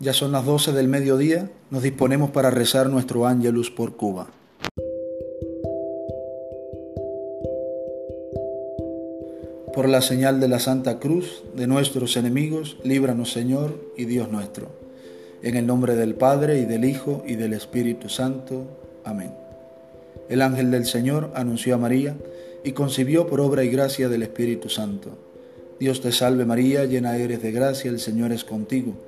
Ya son las 12 del mediodía, nos disponemos para rezar nuestro ángelus por Cuba. Por la señal de la Santa Cruz de nuestros enemigos, líbranos Señor y Dios nuestro. En el nombre del Padre y del Hijo y del Espíritu Santo. Amén. El ángel del Señor anunció a María y concibió por obra y gracia del Espíritu Santo. Dios te salve María, llena eres de gracia, el Señor es contigo.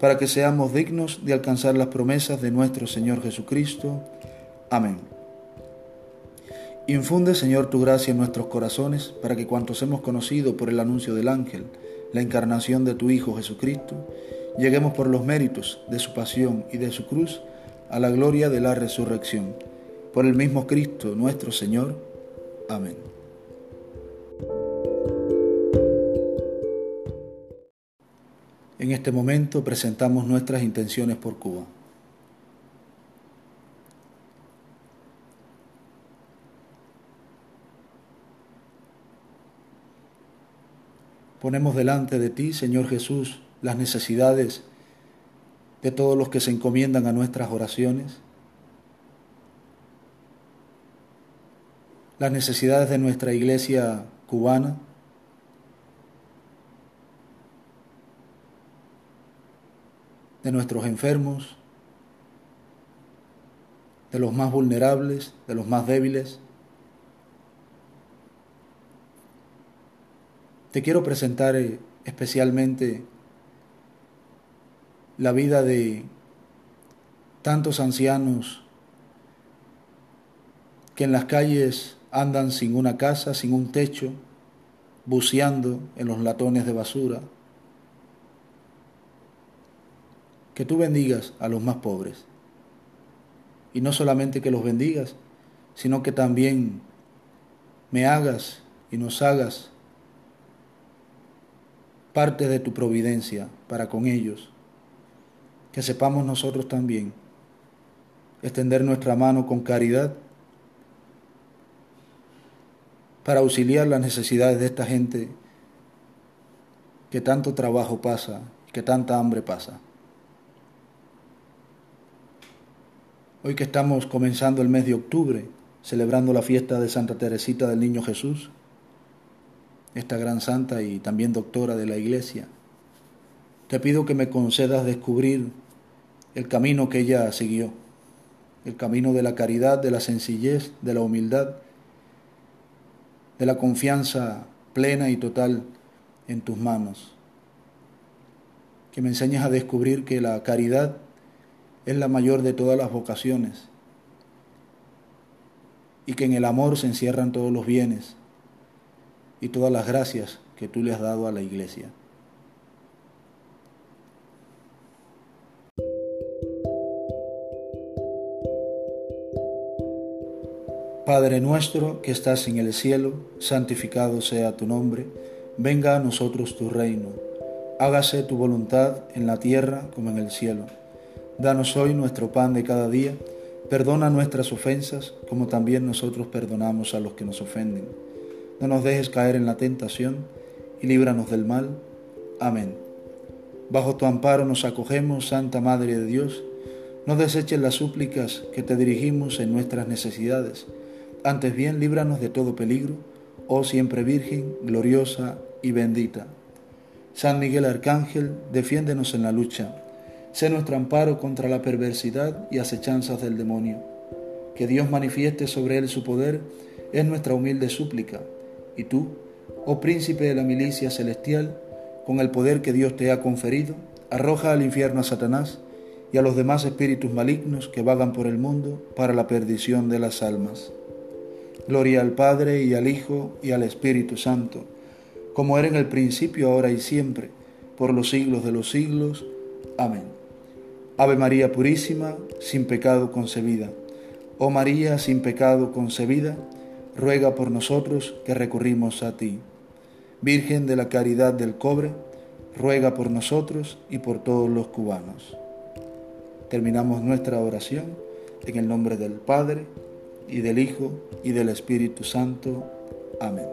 para que seamos dignos de alcanzar las promesas de nuestro Señor Jesucristo. Amén. Infunde, Señor, tu gracia en nuestros corazones, para que cuantos hemos conocido por el anuncio del ángel, la encarnación de tu Hijo Jesucristo, lleguemos por los méritos de su pasión y de su cruz a la gloria de la resurrección. Por el mismo Cristo nuestro Señor. Amén. En este momento presentamos nuestras intenciones por Cuba. Ponemos delante de ti, Señor Jesús, las necesidades de todos los que se encomiendan a nuestras oraciones, las necesidades de nuestra iglesia cubana, de nuestros enfermos, de los más vulnerables, de los más débiles. Te quiero presentar eh, especialmente la vida de tantos ancianos que en las calles andan sin una casa, sin un techo, buceando en los latones de basura, que tú bendigas a los más pobres. Y no solamente que los bendigas, sino que también me hagas y nos hagas parte de tu providencia para con ellos. Que sepamos nosotros también extender nuestra mano con caridad para auxiliar las necesidades de esta gente que tanto trabajo pasa, que tanta hambre pasa. Hoy que estamos comenzando el mes de octubre, celebrando la fiesta de Santa Teresita del Niño Jesús, esta gran santa y también doctora de la Iglesia, te pido que me concedas descubrir el camino que ella siguió, el camino de la caridad, de la sencillez, de la humildad, de la confianza plena y total en tus manos. Que me enseñes a descubrir que la caridad es la mayor de todas las vocaciones y que en el amor se encierran todos los bienes y todas las gracias que tú le has dado a la iglesia. Padre nuestro que estás en el cielo, santificado sea tu nombre, venga a nosotros tu reino, hágase tu voluntad en la tierra como en el cielo. Danos hoy nuestro pan de cada día. Perdona nuestras ofensas, como también nosotros perdonamos a los que nos ofenden. No nos dejes caer en la tentación y líbranos del mal. Amén. Bajo tu amparo nos acogemos, Santa Madre de Dios. No deseches las súplicas que te dirigimos en nuestras necesidades. Antes bien, líbranos de todo peligro, oh siempre Virgen, gloriosa y bendita. San Miguel Arcángel, defiéndenos en la lucha Sé nuestro amparo contra la perversidad y acechanzas del demonio. Que Dios manifieste sobre él su poder es nuestra humilde súplica. Y tú, oh príncipe de la milicia celestial, con el poder que Dios te ha conferido, arroja al infierno a Satanás y a los demás espíritus malignos que vagan por el mundo para la perdición de las almas. Gloria al Padre y al Hijo y al Espíritu Santo, como era en el principio, ahora y siempre, por los siglos de los siglos. Amén. Ave María Purísima, sin pecado concebida. Oh María, sin pecado concebida, ruega por nosotros que recurrimos a ti. Virgen de la Caridad del Cobre, ruega por nosotros y por todos los cubanos. Terminamos nuestra oración en el nombre del Padre, y del Hijo, y del Espíritu Santo. Amén.